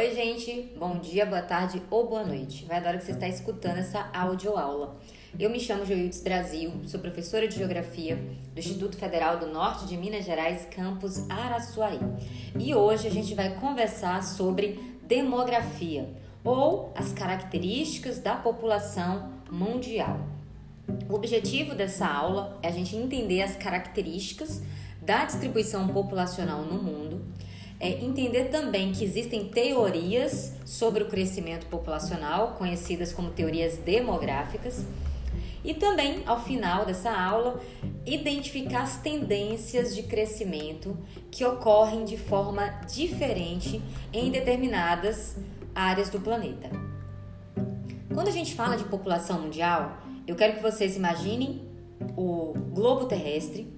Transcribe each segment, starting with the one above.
Oi, gente, bom dia, boa tarde ou boa noite. Vai hora que você está escutando essa audioaula. Eu me chamo Joildes Brasil, sou professora de Geografia do Instituto Federal do Norte de Minas Gerais, campus Araçuaí. E hoje a gente vai conversar sobre demografia ou as características da população mundial. O objetivo dessa aula é a gente entender as características da distribuição populacional no mundo é entender também que existem teorias sobre o crescimento populacional, conhecidas como teorias demográficas, e também, ao final dessa aula, identificar as tendências de crescimento que ocorrem de forma diferente em determinadas áreas do planeta. Quando a gente fala de população mundial, eu quero que vocês imaginem o globo terrestre,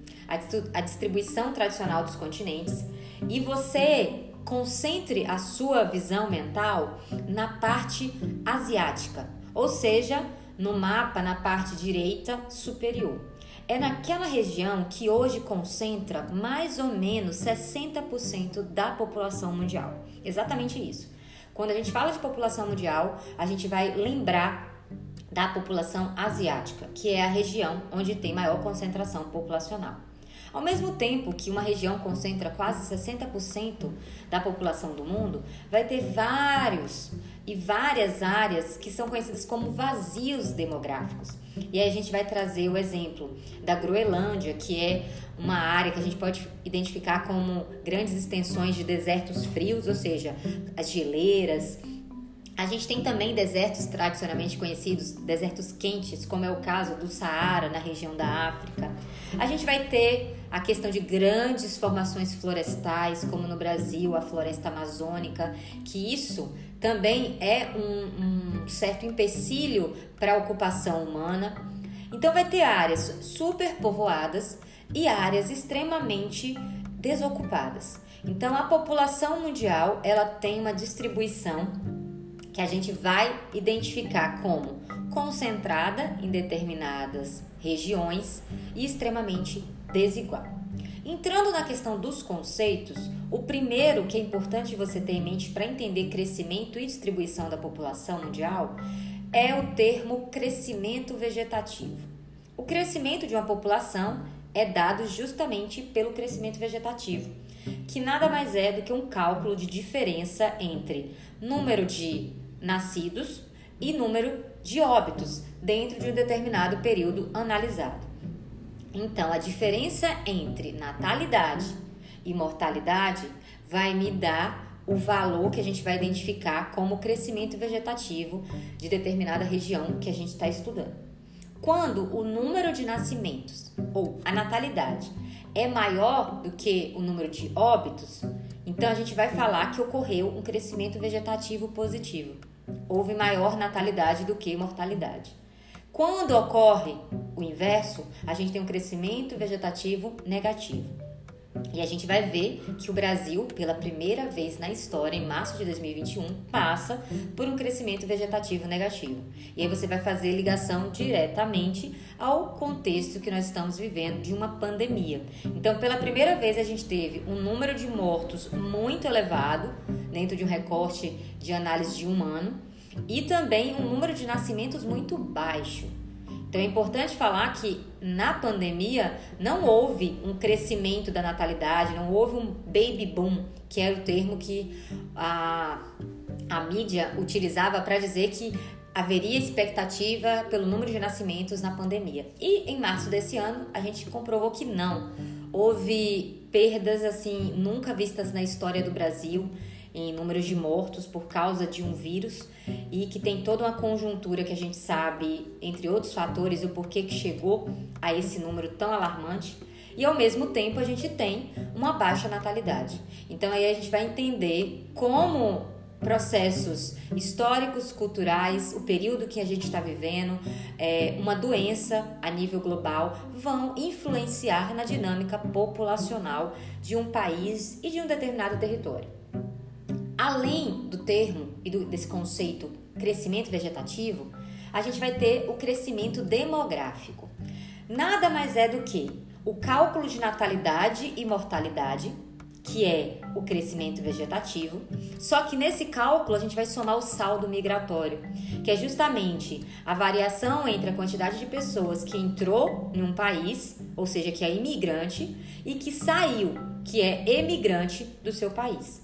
a distribuição tradicional dos continentes e você concentre a sua visão mental na parte asiática, ou seja, no mapa na parte direita superior. É naquela região que hoje concentra mais ou menos 60% da população mundial. Exatamente isso. Quando a gente fala de população mundial, a gente vai lembrar da população asiática, que é a região onde tem maior concentração populacional. Ao mesmo tempo que uma região concentra quase 60% da população do mundo, vai ter vários e várias áreas que são conhecidas como vazios demográficos. E aí a gente vai trazer o exemplo da Groenlândia, que é uma área que a gente pode identificar como grandes extensões de desertos frios, ou seja, as geleiras, a gente tem também desertos tradicionalmente conhecidos, desertos quentes, como é o caso do Saara, na região da África. A gente vai ter a questão de grandes formações florestais, como no Brasil, a floresta amazônica, que isso também é um, um certo empecilho para a ocupação humana. Então, vai ter áreas superpovoadas e áreas extremamente desocupadas. Então, a população mundial ela tem uma distribuição que a gente vai identificar como concentrada em determinadas regiões e extremamente desigual. Entrando na questão dos conceitos, o primeiro que é importante você ter em mente para entender crescimento e distribuição da população mundial é o termo crescimento vegetativo. O crescimento de uma população é dado justamente pelo crescimento vegetativo, que nada mais é do que um cálculo de diferença entre número de nascidos e número de óbitos dentro de um determinado período analisado. Então, a diferença entre natalidade e mortalidade vai me dar o valor que a gente vai identificar como crescimento vegetativo de determinada região que a gente está estudando. Quando o número de nascimentos ou a natalidade é maior do que o número de óbitos, então a gente vai falar que ocorreu um crescimento vegetativo positivo houve maior natalidade do que mortalidade. Quando ocorre o inverso, a gente tem um crescimento vegetativo negativo. E a gente vai ver que o Brasil, pela primeira vez na história, em março de 2021, passa por um crescimento vegetativo negativo. E aí você vai fazer ligação diretamente ao contexto que nós estamos vivendo de uma pandemia. Então, pela primeira vez, a gente teve um número de mortos muito elevado, dentro de um recorte de análise de um ano, e também um número de nascimentos muito baixo. Então é importante falar que na pandemia não houve um crescimento da natalidade, não houve um baby boom, que era o termo que a, a mídia utilizava para dizer que haveria expectativa pelo número de nascimentos na pandemia. E em março desse ano a gente comprovou que não. Houve perdas assim nunca vistas na história do Brasil em números de mortos por causa de um vírus e que tem toda uma conjuntura que a gente sabe, entre outros fatores, o porquê que chegou a esse número tão alarmante. E ao mesmo tempo a gente tem uma baixa natalidade. Então aí a gente vai entender como processos históricos, culturais, o período que a gente está vivendo, é, uma doença a nível global, vão influenciar na dinâmica populacional de um país e de um determinado território. Além do termo e do, desse conceito crescimento vegetativo, a gente vai ter o crescimento demográfico. Nada mais é do que o cálculo de natalidade e mortalidade que é o crescimento vegetativo. Só que nesse cálculo a gente vai somar o saldo migratório, que é justamente a variação entre a quantidade de pessoas que entrou em um país, ou seja, que é imigrante, e que saiu, que é emigrante do seu país.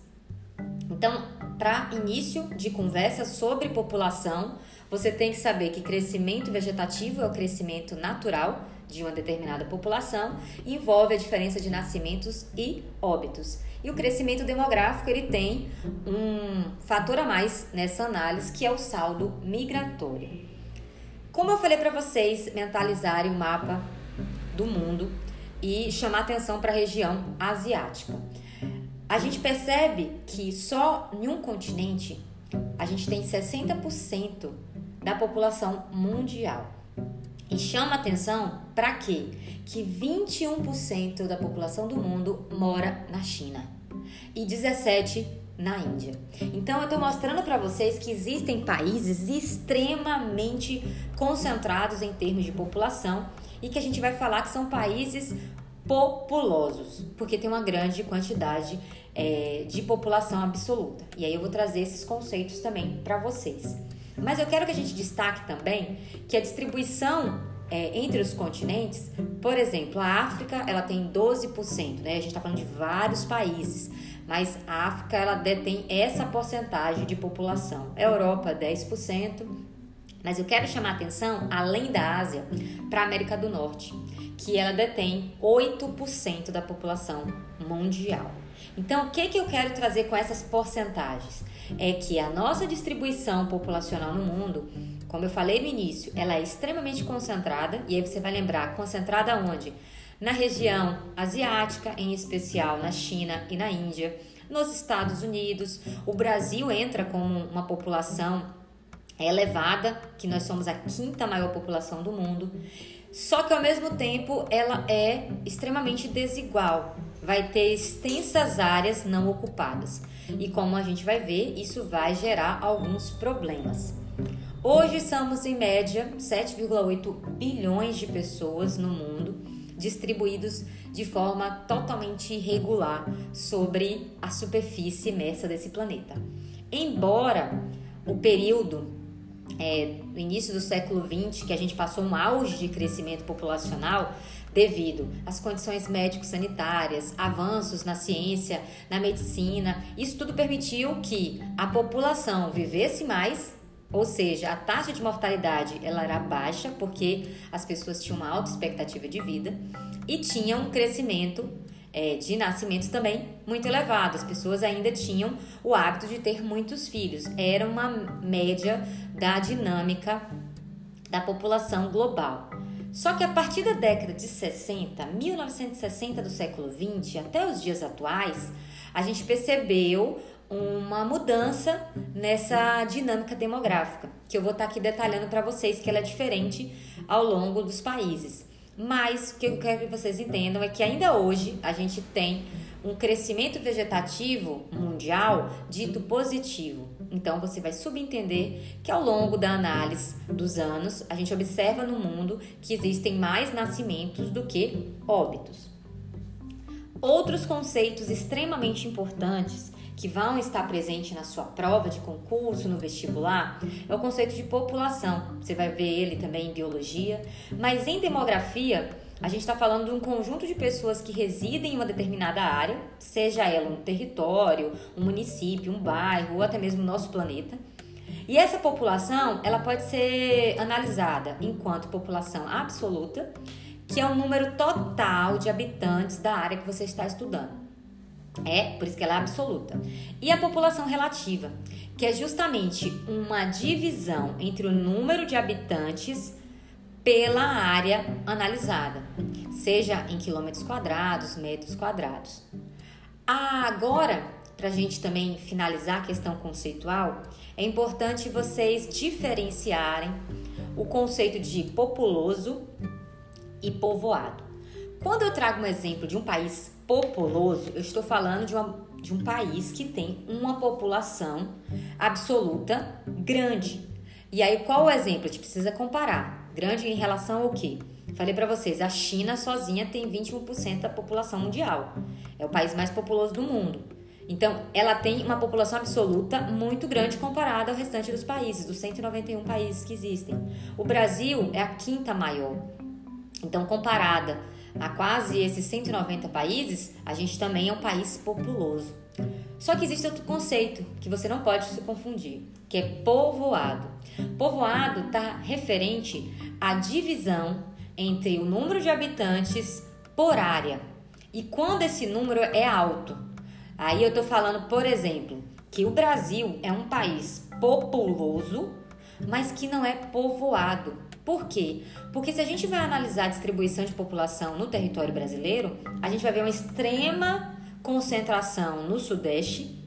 Então, para início de conversa sobre população, você tem que saber que crescimento vegetativo é o crescimento natural de uma determinada população envolve a diferença de nascimentos e óbitos. E o crescimento demográfico ele tem um fator a mais nessa análise que é o saldo migratório. Como eu falei para vocês mentalizarem o mapa do mundo e chamar atenção para a região asiática. A gente percebe que só em um continente a gente tem 60% da população mundial. E chama atenção para quê? Que 21% da população do mundo mora na China e 17 na Índia. Então eu estou mostrando para vocês que existem países extremamente concentrados em termos de população e que a gente vai falar que são países populosos, porque tem uma grande quantidade é, de população absoluta. E aí eu vou trazer esses conceitos também para vocês. Mas eu quero que a gente destaque também que a distribuição é, entre os continentes, por exemplo, a África ela tem 12%, né? A gente está falando de vários países, mas a África ela detém essa porcentagem de população. A Europa 10%, mas eu quero chamar atenção, além da Ásia, para a América do Norte, que ela detém 8% da população mundial. Então, o que, que eu quero trazer com essas porcentagens? É que a nossa distribuição populacional no mundo, como eu falei no início, ela é extremamente concentrada, e aí você vai lembrar, concentrada onde? Na região asiática, em especial na China e na Índia, nos Estados Unidos. O Brasil entra como uma população elevada, que nós somos a quinta maior população do mundo. Só que ao mesmo tempo ela é extremamente desigual vai ter extensas áreas não ocupadas. E como a gente vai ver, isso vai gerar alguns problemas. Hoje somos em média 7,8 bilhões de pessoas no mundo, distribuídos de forma totalmente irregular sobre a superfície imersa desse planeta. Embora o período é, no início do século XX, que a gente passou um auge de crescimento populacional, devido às condições médico-sanitárias, avanços na ciência, na medicina. Isso tudo permitiu que a população vivesse mais, ou seja, a taxa de mortalidade ela era baixa porque as pessoas tinham uma alta expectativa de vida e tinha um crescimento é, de nascimentos também muito elevado. As pessoas ainda tinham o hábito de ter muitos filhos. Era uma média da dinâmica da população global. Só que a partir da década de 60, 1960 do século 20 até os dias atuais, a gente percebeu uma mudança nessa dinâmica demográfica, que eu vou estar aqui detalhando para vocês que ela é diferente ao longo dos países. Mas o que eu quero que vocês entendam é que ainda hoje a gente tem um crescimento vegetativo mundial dito positivo. Então você vai subentender que ao longo da análise dos anos, a gente observa no mundo que existem mais nascimentos do que óbitos. Outros conceitos extremamente importantes que vão estar presentes na sua prova de concurso, no vestibular, é o conceito de população. Você vai ver ele também em biologia, mas em demografia, a gente está falando de um conjunto de pessoas que residem em uma determinada área, seja ela um território, um município, um bairro ou até mesmo nosso planeta. E essa população, ela pode ser analisada enquanto população absoluta, que é o número total de habitantes da área que você está estudando. É, por isso que ela é absoluta. E a população relativa, que é justamente uma divisão entre o número de habitantes pela área analisada, seja em quilômetros quadrados, metros quadrados. Agora, para a gente também finalizar a questão conceitual, é importante vocês diferenciarem o conceito de populoso e povoado. Quando eu trago um exemplo de um país populoso, eu estou falando de, uma, de um país que tem uma população absoluta grande. E aí, qual o exemplo? A gente precisa comparar. Grande em relação ao quê? Falei para vocês, a China sozinha tem 21% da população mundial. É o país mais populoso do mundo. Então, ela tem uma população absoluta muito grande comparada ao restante dos países, dos 191 países que existem. O Brasil é a quinta maior. Então, comparada a quase esses 190 países, a gente também é um país populoso. Só que existe outro conceito que você não pode se confundir, que é povoado. Povoado está referente à divisão entre o número de habitantes por área. E quando esse número é alto, aí eu estou falando, por exemplo, que o Brasil é um país populoso, mas que não é povoado. Por quê? Porque se a gente vai analisar a distribuição de população no território brasileiro, a gente vai ver uma extrema concentração no Sudeste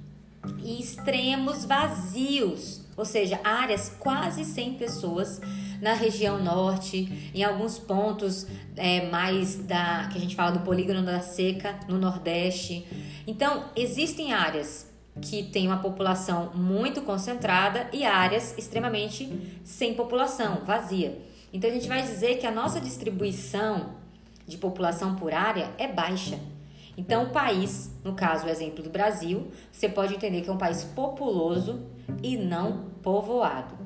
e extremos vazios, ou seja, áreas quase sem pessoas na região norte, em alguns pontos é, mais da que a gente fala do polígono da seca no Nordeste. Então, existem áreas que têm uma população muito concentrada e áreas extremamente sem população, vazia. Então, a gente vai dizer que a nossa distribuição de população por área é baixa. Então, o país, no caso, o exemplo do Brasil, você pode entender que é um país populoso e não povoado.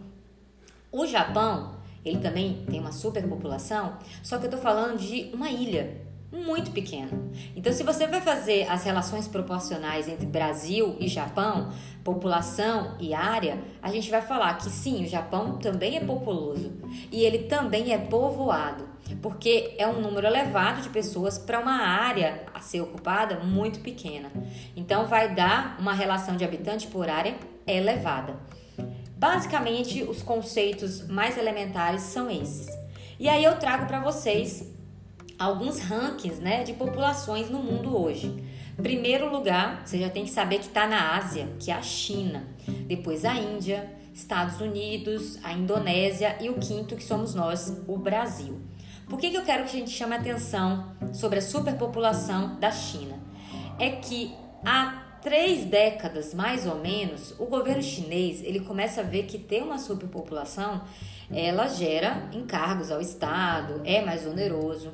O Japão ele também tem uma superpopulação, só que eu estou falando de uma ilha muito pequena. Então, se você vai fazer as relações proporcionais entre Brasil e Japão, população e área, a gente vai falar que sim, o Japão também é populoso e ele também é povoado, porque é um número elevado de pessoas para uma área a ser ocupada muito pequena. Então, vai dar uma relação de habitante por área elevada. Basicamente, os conceitos mais elementares são esses. E aí eu trago para vocês alguns rankings né, de populações no mundo hoje. Primeiro lugar, você já tem que saber que está na Ásia, que é a China. Depois a Índia, Estados Unidos, a Indonésia e o quinto, que somos nós, o Brasil. Por que, que eu quero que a gente chame atenção sobre a superpopulação da China? É que a três décadas, mais ou menos, o governo chinês ele começa a ver que ter uma superpopulação ela gera encargos ao Estado, é mais oneroso.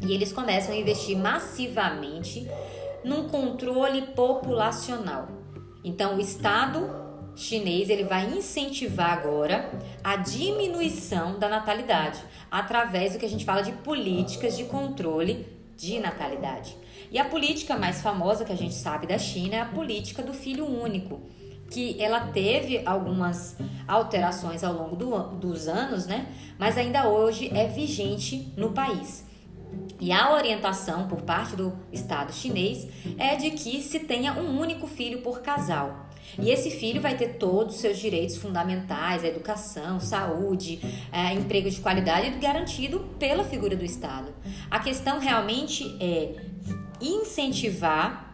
E eles começam a investir massivamente num controle populacional. Então, o Estado chinês ele vai incentivar agora a diminuição da natalidade através do que a gente fala de políticas de controle de natalidade. E a política mais famosa que a gente sabe da China é a política do filho único, que ela teve algumas alterações ao longo do, dos anos, né? Mas ainda hoje é vigente no país. E a orientação por parte do Estado chinês é de que se tenha um único filho por casal. E esse filho vai ter todos os seus direitos fundamentais, educação, saúde, é, emprego de qualidade garantido pela figura do Estado. A questão realmente é incentivar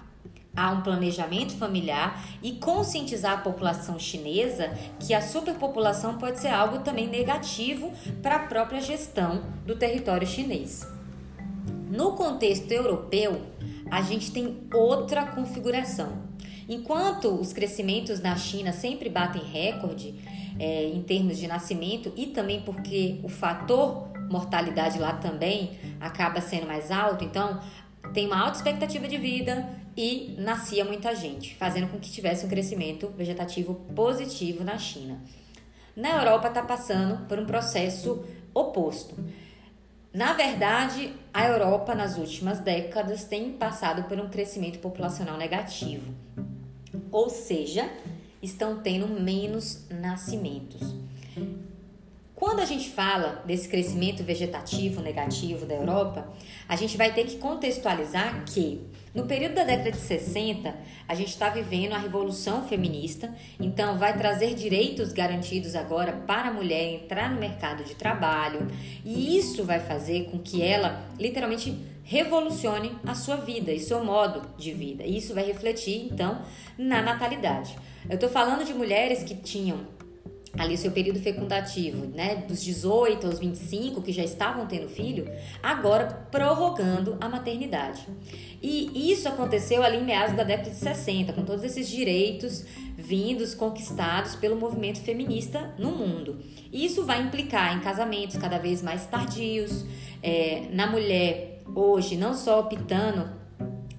a um planejamento familiar e conscientizar a população chinesa que a superpopulação pode ser algo também negativo para a própria gestão do território chinês. No contexto europeu, a gente tem outra configuração. Enquanto os crescimentos na China sempre batem recorde é, em termos de nascimento e também porque o fator mortalidade lá também acaba sendo mais alto, então tem uma alta expectativa de vida e nascia muita gente, fazendo com que tivesse um crescimento vegetativo positivo na China. Na Europa está passando por um processo oposto. Na verdade, a Europa nas últimas décadas tem passado por um crescimento populacional negativo ou seja, estão tendo menos nascimentos. Quando a gente fala desse crescimento vegetativo negativo da Europa, a gente vai ter que contextualizar que no período da década de 60, a gente está vivendo a revolução feminista, então vai trazer direitos garantidos agora para a mulher entrar no mercado de trabalho, e isso vai fazer com que ela literalmente revolucione a sua vida e seu modo de vida. E isso vai refletir então na natalidade. Eu estou falando de mulheres que tinham ali seu período fecundativo, né, dos 18 aos 25 que já estavam tendo filho, agora prorrogando a maternidade. E isso aconteceu ali em meados da década de 60, com todos esses direitos vindos, conquistados pelo movimento feminista no mundo. E isso vai implicar em casamentos cada vez mais tardios, é, na mulher hoje não só optando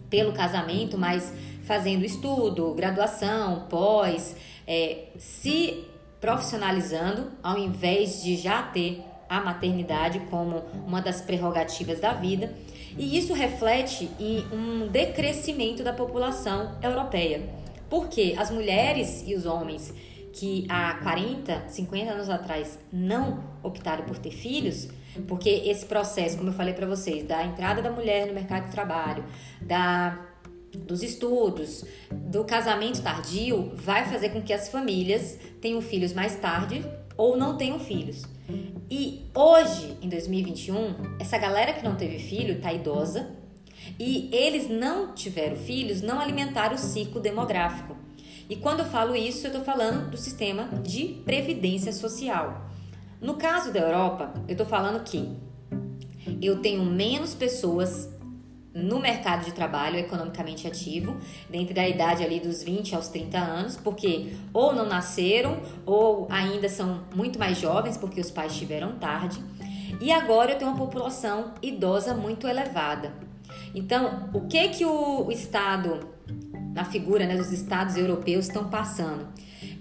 pelo casamento, mas fazendo estudo, graduação, pós, é, se profissionalizando, ao invés de já ter a maternidade como uma das prerrogativas da vida, e isso reflete em um decrescimento da população europeia. Porque as mulheres e os homens que há 40, 50 anos atrás não optaram por ter filhos, porque esse processo, como eu falei para vocês, da entrada da mulher no mercado de trabalho, da dos estudos, do casamento tardio, vai fazer com que as famílias tenham filhos mais tarde ou não tenham filhos. E hoje, em 2021, essa galera que não teve filho está idosa e eles não tiveram filhos, não alimentaram o ciclo demográfico. E quando eu falo isso, eu estou falando do sistema de previdência social. No caso da Europa, eu estou falando que eu tenho menos pessoas no mercado de trabalho economicamente ativo, dentro da idade ali dos 20 aos 30 anos, porque ou não nasceram ou ainda são muito mais jovens porque os pais tiveram tarde. E agora eu tenho uma população idosa muito elevada. Então, o que que o, Estado, na figura né, dos estados europeus, estão passando?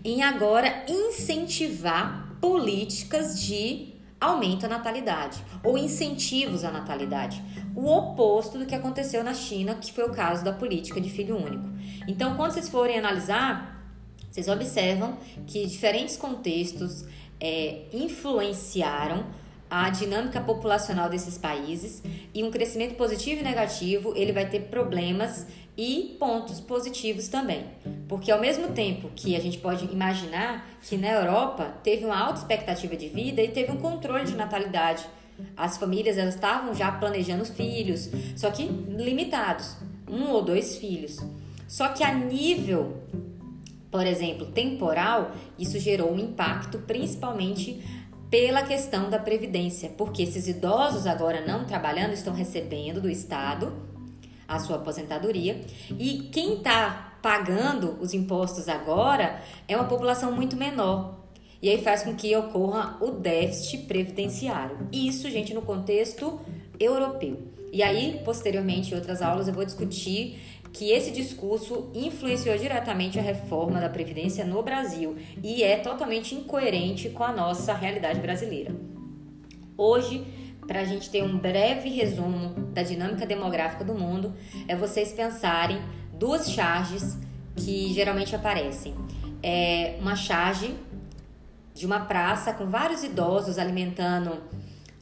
Em agora incentivar políticas de aumento à natalidade ou incentivos à natalidade. O oposto do que aconteceu na China, que foi o caso da política de filho único. Então, quando vocês forem analisar, vocês observam que diferentes contextos é, influenciaram a dinâmica populacional desses países e um crescimento positivo e negativo ele vai ter problemas e pontos positivos também. Porque ao mesmo tempo que a gente pode imaginar que na Europa teve uma alta expectativa de vida e teve um controle de natalidade. As famílias elas estavam já planejando os filhos, só que limitados, um ou dois filhos. Só que a nível, por exemplo, temporal, isso gerou um impacto principalmente pela questão da previdência, porque esses idosos agora não trabalhando estão recebendo do Estado a sua aposentadoria. E quem está pagando os impostos agora é uma população muito menor. E aí faz com que ocorra o déficit previdenciário. Isso, gente, no contexto europeu. E aí, posteriormente, em outras aulas, eu vou discutir que esse discurso influenciou diretamente a reforma da Previdência no Brasil e é totalmente incoerente com a nossa realidade brasileira. Hoje, para a gente ter um breve resumo da dinâmica demográfica do mundo, é vocês pensarem duas charges que geralmente aparecem. É uma charge de uma praça com vários idosos alimentando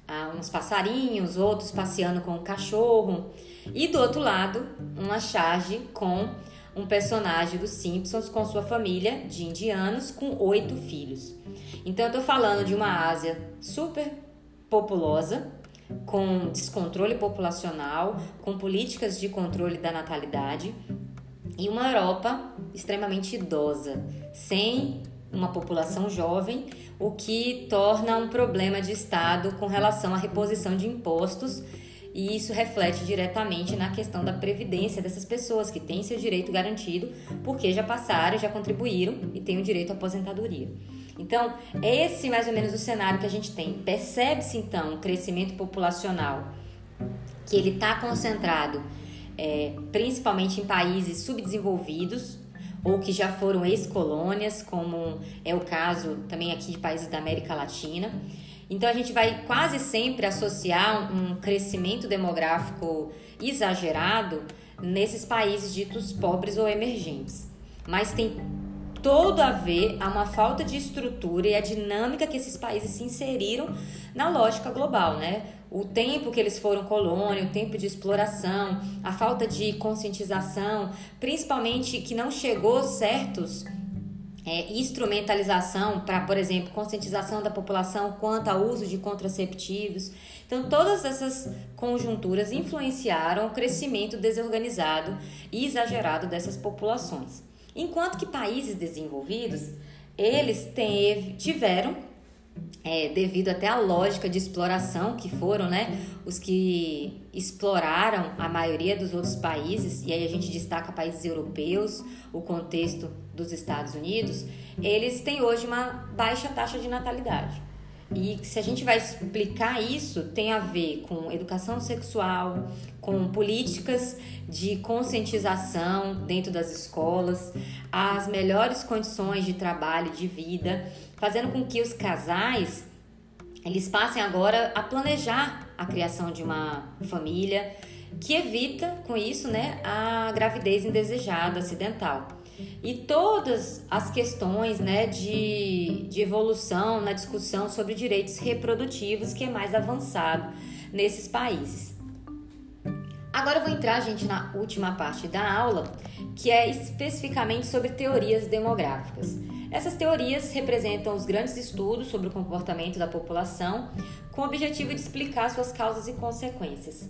ah, uns passarinhos, outros passeando com um cachorro, e do outro lado, uma charge com um personagem dos Simpsons com sua família de indianos com oito filhos. Então eu tô falando de uma Ásia super populosa, com descontrole populacional, com políticas de controle da natalidade, e uma Europa extremamente idosa, sem uma população jovem, o que torna um problema de Estado com relação à reposição de impostos. E isso reflete diretamente na questão da previdência dessas pessoas que têm seu direito garantido porque já passaram, já contribuíram e têm o direito à aposentadoria. Então, é esse mais ou menos o cenário que a gente tem. Percebe-se então um crescimento populacional que ele está concentrado é, principalmente em países subdesenvolvidos ou que já foram ex-colônias, como é o caso também aqui de países da América Latina. Então a gente vai quase sempre associar um crescimento demográfico exagerado nesses países ditos pobres ou emergentes. Mas tem todo a ver a uma falta de estrutura e a dinâmica que esses países se inseriram na lógica global, né? O tempo que eles foram colônia, o tempo de exploração, a falta de conscientização, principalmente que não chegou certos é, instrumentalização para, por exemplo, conscientização da população quanto ao uso de contraceptivos. Então, todas essas conjunturas influenciaram o crescimento desorganizado e exagerado dessas populações. Enquanto que países desenvolvidos eles teve, tiveram é, devido até à lógica de exploração que foram, né, os que exploraram a maioria dos outros países, e aí a gente destaca países europeus, o contexto dos Estados Unidos, eles têm hoje uma baixa taxa de natalidade. E se a gente vai explicar isso, tem a ver com educação sexual, com políticas de conscientização dentro das escolas, as melhores condições de trabalho, de vida, fazendo com que os casais eles passem agora a planejar a criação de uma família que evita com isso, né, a gravidez indesejada acidental e todas as questões né, de, de evolução na discussão sobre direitos reprodutivos que é mais avançado nesses países. Agora eu vou entrar, gente, na última parte da aula, que é especificamente sobre teorias demográficas. Essas teorias representam os grandes estudos sobre o comportamento da população com o objetivo de explicar suas causas e consequências.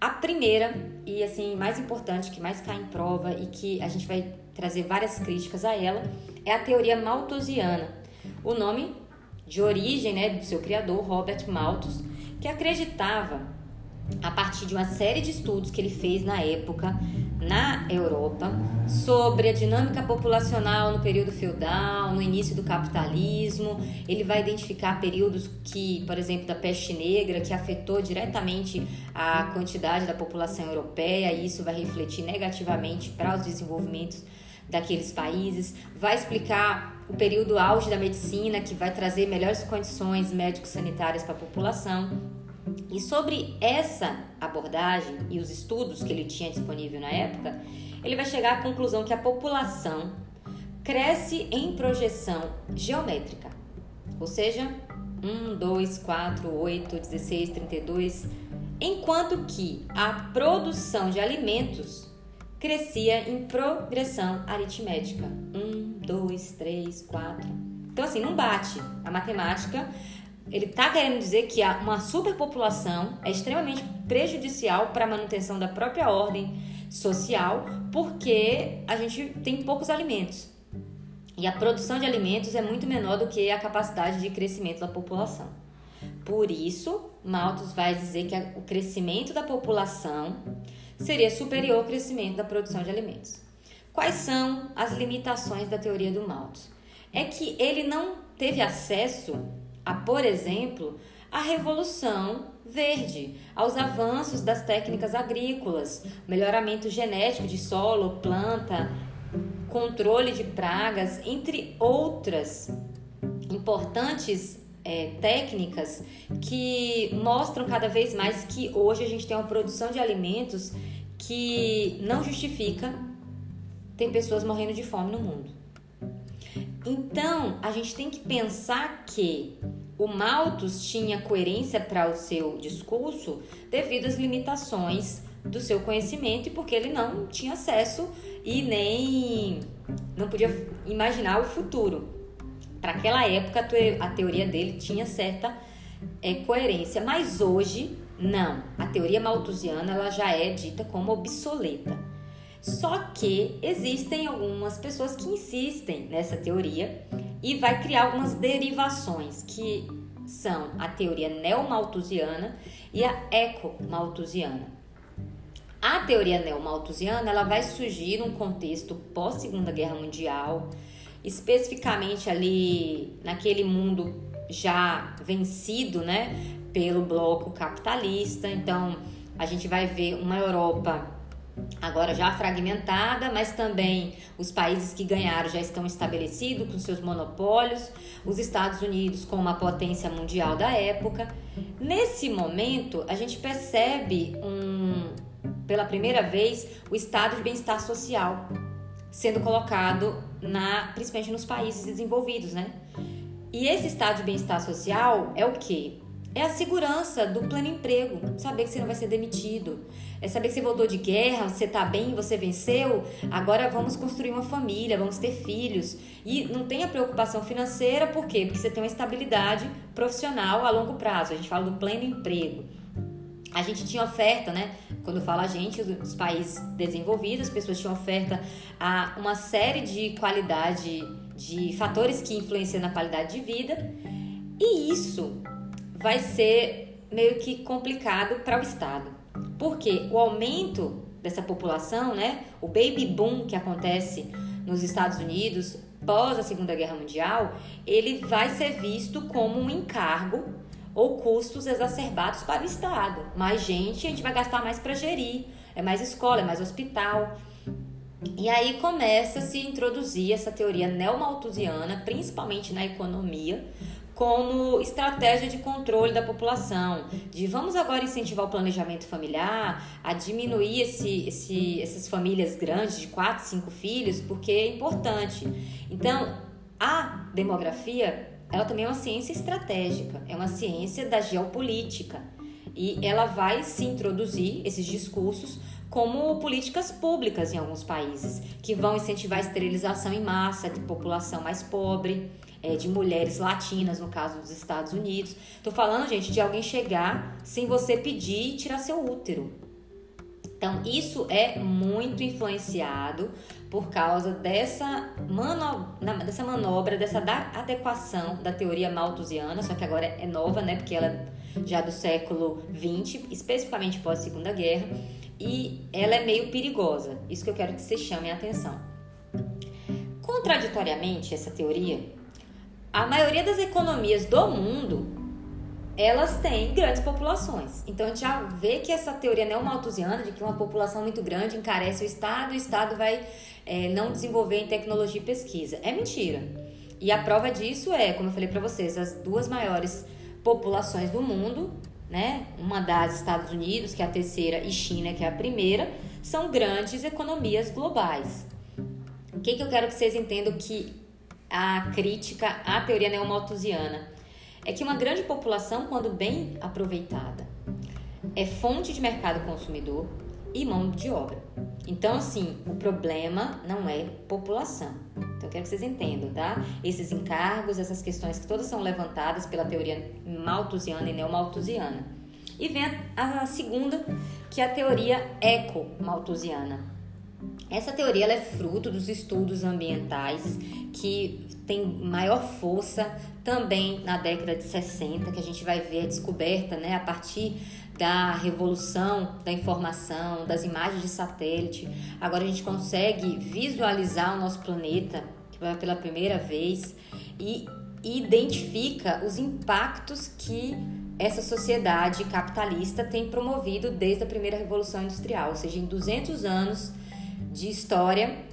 A primeira e assim mais importante, que mais cai em prova e que a gente vai trazer várias críticas a ela, é a teoria malthusiana. O nome de origem né, do seu criador, Robert Malthus, que acreditava, a partir de uma série de estudos que ele fez na época na Europa, sobre a dinâmica populacional no período feudal, no início do capitalismo. Ele vai identificar períodos que, por exemplo, da peste negra, que afetou diretamente a quantidade da população europeia, e isso vai refletir negativamente para os desenvolvimentos daqueles países, vai explicar o período auge da medicina, que vai trazer melhores condições médico-sanitárias para a população. E sobre essa abordagem e os estudos que ele tinha disponível na época, ele vai chegar à conclusão que a população cresce em projeção geométrica, ou seja, 1, 2, 4, 8, 16, 32, enquanto que a produção de alimentos crescia em progressão aritmética. Um, dois, três, quatro. Então, assim, não bate. A matemática, ele está querendo dizer que uma superpopulação é extremamente prejudicial para a manutenção da própria ordem social, porque a gente tem poucos alimentos. E a produção de alimentos é muito menor do que a capacidade de crescimento da população. Por isso, Malthus vai dizer que o crescimento da população seria superior ao crescimento da produção de alimentos. Quais são as limitações da teoria do Malthus? É que ele não teve acesso a, por exemplo, a revolução verde, aos avanços das técnicas agrícolas, melhoramento genético de solo, planta, controle de pragas, entre outras importantes é, técnicas que mostram cada vez mais que hoje a gente tem uma produção de alimentos que não justifica tem pessoas morrendo de fome no mundo. Então, a gente tem que pensar que o Malthus tinha coerência para o seu discurso devido às limitações do seu conhecimento e porque ele não tinha acesso e nem não podia imaginar o futuro para aquela época a teoria dele tinha certa é, coerência, mas hoje não. A teoria malthusiana ela já é dita como obsoleta. Só que existem algumas pessoas que insistem nessa teoria e vai criar algumas derivações que são a teoria neomalthusiana e a ecomalthusiana. A teoria neomalthusiana ela vai surgir num contexto pós Segunda Guerra Mundial, especificamente ali naquele mundo já vencido, né, pelo bloco capitalista. Então, a gente vai ver uma Europa agora já fragmentada, mas também os países que ganharam já estão estabelecidos com seus monopólios, os Estados Unidos como uma potência mundial da época. Nesse momento, a gente percebe um pela primeira vez o estado de bem-estar social sendo colocado na, principalmente nos países desenvolvidos, né? E esse estado de bem-estar social é o quê? É a segurança do pleno emprego, saber que você não vai ser demitido, é saber que você voltou de guerra, você tá bem, você venceu, agora vamos construir uma família, vamos ter filhos. E não tem a preocupação financeira, por quê? Porque você tem uma estabilidade profissional a longo prazo. A gente fala do pleno emprego a gente tinha oferta, né? Quando fala a gente, os países desenvolvidos, as pessoas tinham oferta a uma série de qualidade de fatores que influenciam na qualidade de vida, e isso vai ser meio que complicado para o Estado. Porque o aumento dessa população, né, o baby boom que acontece nos Estados Unidos pós a Segunda Guerra Mundial, ele vai ser visto como um encargo ou custos exacerbados para o Estado. Mais gente, a gente vai gastar mais para gerir, é mais escola, é mais hospital. E aí começa a se introduzir essa teoria neomalthusiana, principalmente na economia, como estratégia de controle da população, de vamos agora incentivar o planejamento familiar, a diminuir esse, esse, essas famílias grandes de quatro, cinco filhos, porque é importante. Então, a demografia, ela também é uma ciência estratégica, é uma ciência da geopolítica e ela vai se introduzir esses discursos como políticas públicas em alguns países, que vão incentivar a esterilização em massa de população mais pobre é, de mulheres latinas, no caso dos Estados Unidos. Tô falando, gente, de alguém chegar sem você pedir e tirar seu útero. Então, isso é muito influenciado por causa dessa, mano, dessa manobra, dessa adequação da teoria malthusiana, só que agora é nova, né? Porque ela é já do século XX, especificamente pós Segunda Guerra, e ela é meio perigosa. Isso que eu quero que vocês chamem a atenção. Contraditoriamente, essa teoria a maioria das economias do mundo elas têm grandes populações. Então a gente já vê que essa teoria neomalthusiana de que uma população muito grande encarece o Estado, o Estado vai é, não desenvolver em tecnologia e pesquisa. É mentira. E a prova disso é, como eu falei para vocês, as duas maiores populações do mundo, né? Uma das Estados Unidos, que é a terceira, e China, que é a primeira, são grandes economias globais. O que, que eu quero que vocês entendam que a crítica à teoria neomalthusiana é que uma grande população, quando bem aproveitada, é fonte de mercado consumidor e mão de obra. Então, assim, o problema não é população. Então, eu quero que vocês entendam, tá? Esses encargos, essas questões que todas são levantadas pela teoria malthusiana e neomalthusiana. E vem a, segunda, que é a teoria eco-malthusiana essa teoria é fruto dos estudos ambientais que tem maior força também na década de 60, que a gente vai ver a descoberta né, a partir da revolução da informação, das imagens de satélite. Agora a gente consegue visualizar o nosso planeta pela primeira vez e identifica os impactos que essa sociedade capitalista tem promovido desde a primeira revolução industrial, ou seja, em 200 anos de história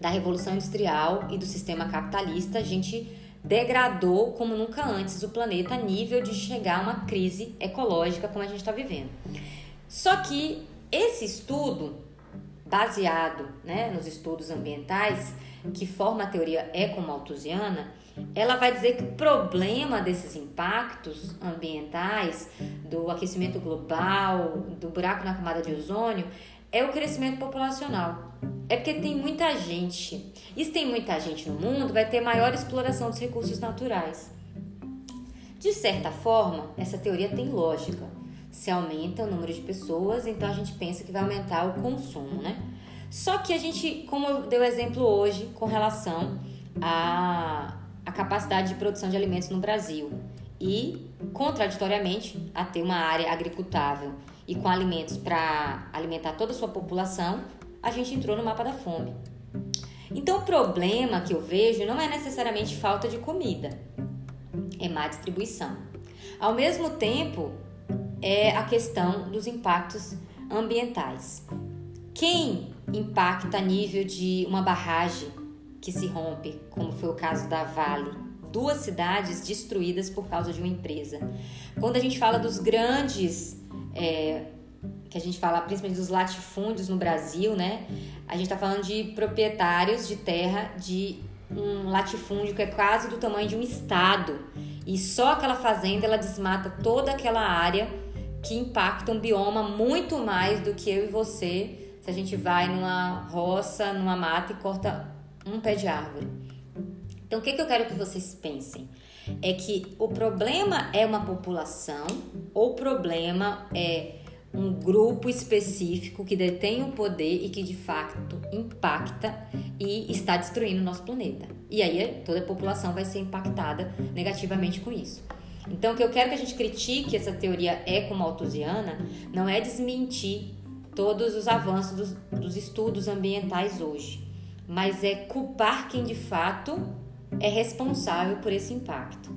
da Revolução Industrial e do sistema capitalista, a gente degradou como nunca antes o planeta a nível de chegar a uma crise ecológica como a gente está vivendo. Só que esse estudo, baseado né, nos estudos ambientais, que forma a teoria ecomalthusiana, ela vai dizer que o problema desses impactos ambientais, do aquecimento global, do buraco na camada de ozônio, é o crescimento populacional. É porque tem muita gente. E se tem muita gente no mundo, vai ter maior exploração dos recursos naturais. De certa forma, essa teoria tem lógica. Se aumenta o número de pessoas, então a gente pensa que vai aumentar o consumo, né? Só que a gente, como eu dei o exemplo hoje com relação à, à capacidade de produção de alimentos no Brasil e, contraditoriamente, a ter uma área agricultável e com alimentos para alimentar toda a sua população, a gente entrou no mapa da fome. Então, o problema que eu vejo não é necessariamente falta de comida, é má distribuição. Ao mesmo tempo, é a questão dos impactos ambientais. Quem impacta a nível de uma barragem que se rompe, como foi o caso da Vale, duas cidades destruídas por causa de uma empresa. Quando a gente fala dos grandes é, que a gente fala principalmente dos latifúndios no Brasil, né? A gente está falando de proprietários de terra de um latifúndio que é quase do tamanho de um estado e só aquela fazenda ela desmata toda aquela área que impacta um bioma muito mais do que eu e você se a gente vai numa roça, numa mata e corta um pé de árvore. Então, o que, que eu quero que vocês pensem? É que o problema é uma população ou problema é um grupo específico que detém o poder e que de fato impacta e está destruindo o nosso planeta. E aí toda a população vai ser impactada negativamente com isso. Então, o que eu quero que a gente critique essa teoria ecomalthusiana não é desmentir todos os avanços dos, dos estudos ambientais hoje, mas é culpar quem de fato é responsável por esse impacto.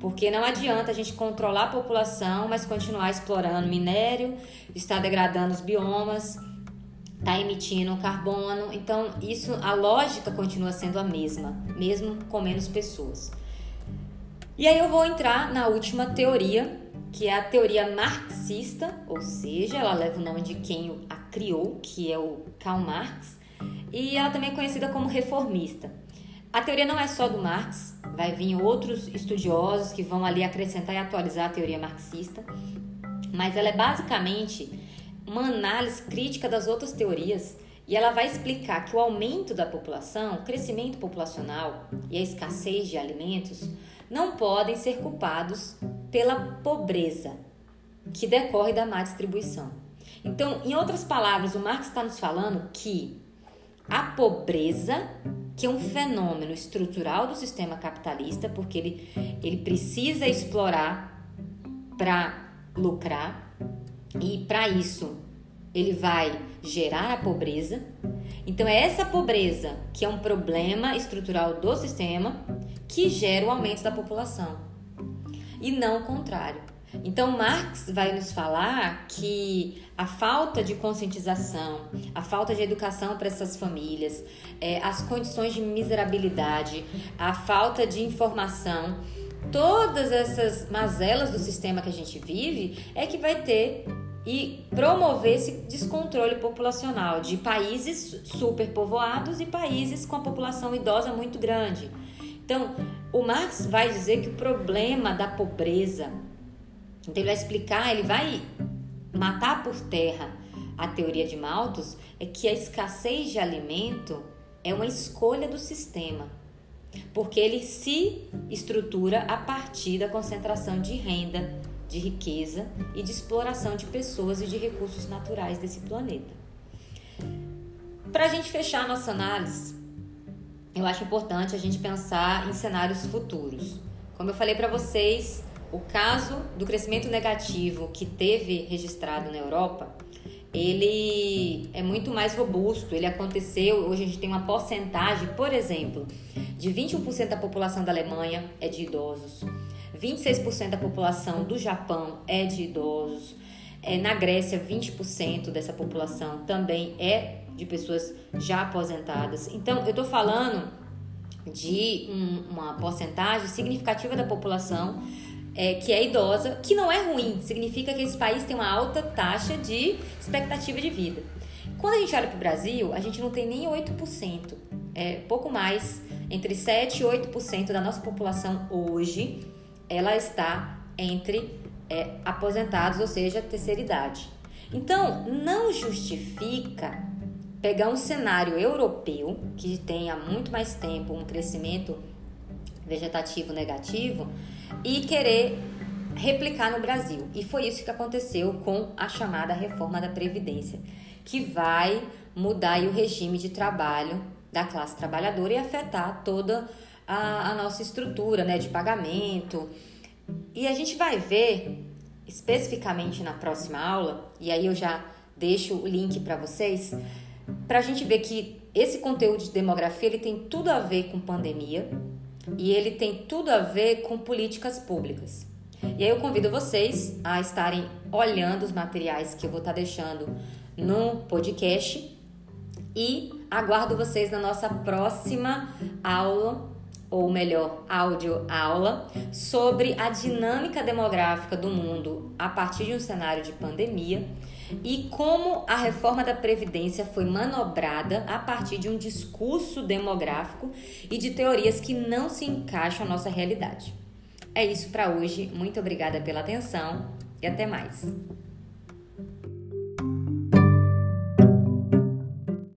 Porque não adianta a gente controlar a população, mas continuar explorando minério, está degradando os biomas, está emitindo carbono. Então, isso a lógica continua sendo a mesma, mesmo com menos pessoas. E aí eu vou entrar na última teoria, que é a teoria marxista, ou seja, ela leva o nome de quem a criou, que é o Karl Marx, e ela também é conhecida como reformista. A teoria não é só do Marx, vai vir outros estudiosos que vão ali acrescentar e atualizar a teoria marxista, mas ela é basicamente uma análise crítica das outras teorias e ela vai explicar que o aumento da população, o crescimento populacional e a escassez de alimentos não podem ser culpados pela pobreza que decorre da má distribuição. Então, em outras palavras, o Marx está nos falando que a pobreza, que é um fenômeno estrutural do sistema capitalista, porque ele, ele precisa explorar para lucrar, e para isso ele vai gerar a pobreza. Então, é essa pobreza que é um problema estrutural do sistema que gera o aumento da população, e não o contrário. Então, Marx vai nos falar que a falta de conscientização, a falta de educação para essas famílias, é, as condições de miserabilidade, a falta de informação, todas essas mazelas do sistema que a gente vive é que vai ter e promover esse descontrole populacional de países superpovoados e países com a população idosa muito grande. Então, o Marx vai dizer que o problema da pobreza, então ele vai explicar, ele vai matar por terra a teoria de Malthus, é que a escassez de alimento é uma escolha do sistema, porque ele se estrutura a partir da concentração de renda, de riqueza e de exploração de pessoas e de recursos naturais desse planeta. Para a gente fechar a nossa análise, eu acho importante a gente pensar em cenários futuros. Como eu falei para vocês, o caso do crescimento negativo que teve registrado na Europa, ele é muito mais robusto. Ele aconteceu, hoje a gente tem uma porcentagem, por exemplo, de 21% da população da Alemanha é de idosos, 26% da população do Japão é de idosos, é, na Grécia, 20% dessa população também é de pessoas já aposentadas. Então, eu estou falando de um, uma porcentagem significativa da população é, que é idosa, que não é ruim, significa que esse país tem uma alta taxa de expectativa de vida. Quando a gente olha para o Brasil, a gente não tem nem 8%, é pouco mais, entre 7 e 8% da nossa população hoje, ela está entre é, aposentados, ou seja, terceira idade. Então, não justifica pegar um cenário europeu que tem há muito mais tempo um crescimento vegetativo negativo e querer replicar no Brasil. E foi isso que aconteceu com a chamada reforma da Previdência, que vai mudar o regime de trabalho da classe trabalhadora e afetar toda a, a nossa estrutura né, de pagamento. E a gente vai ver especificamente na próxima aula, e aí eu já deixo o link para vocês para a gente ver que esse conteúdo de demografia ele tem tudo a ver com pandemia e ele tem tudo a ver com políticas públicas. E aí eu convido vocês a estarem olhando os materiais que eu vou estar deixando no podcast e aguardo vocês na nossa próxima aula, ou melhor, áudio aula, sobre a dinâmica demográfica do mundo a partir de um cenário de pandemia e como a reforma da Previdência foi manobrada a partir de um discurso demográfico e de teorias que não se encaixam à nossa realidade. É isso para hoje. Muito obrigada pela atenção e até mais.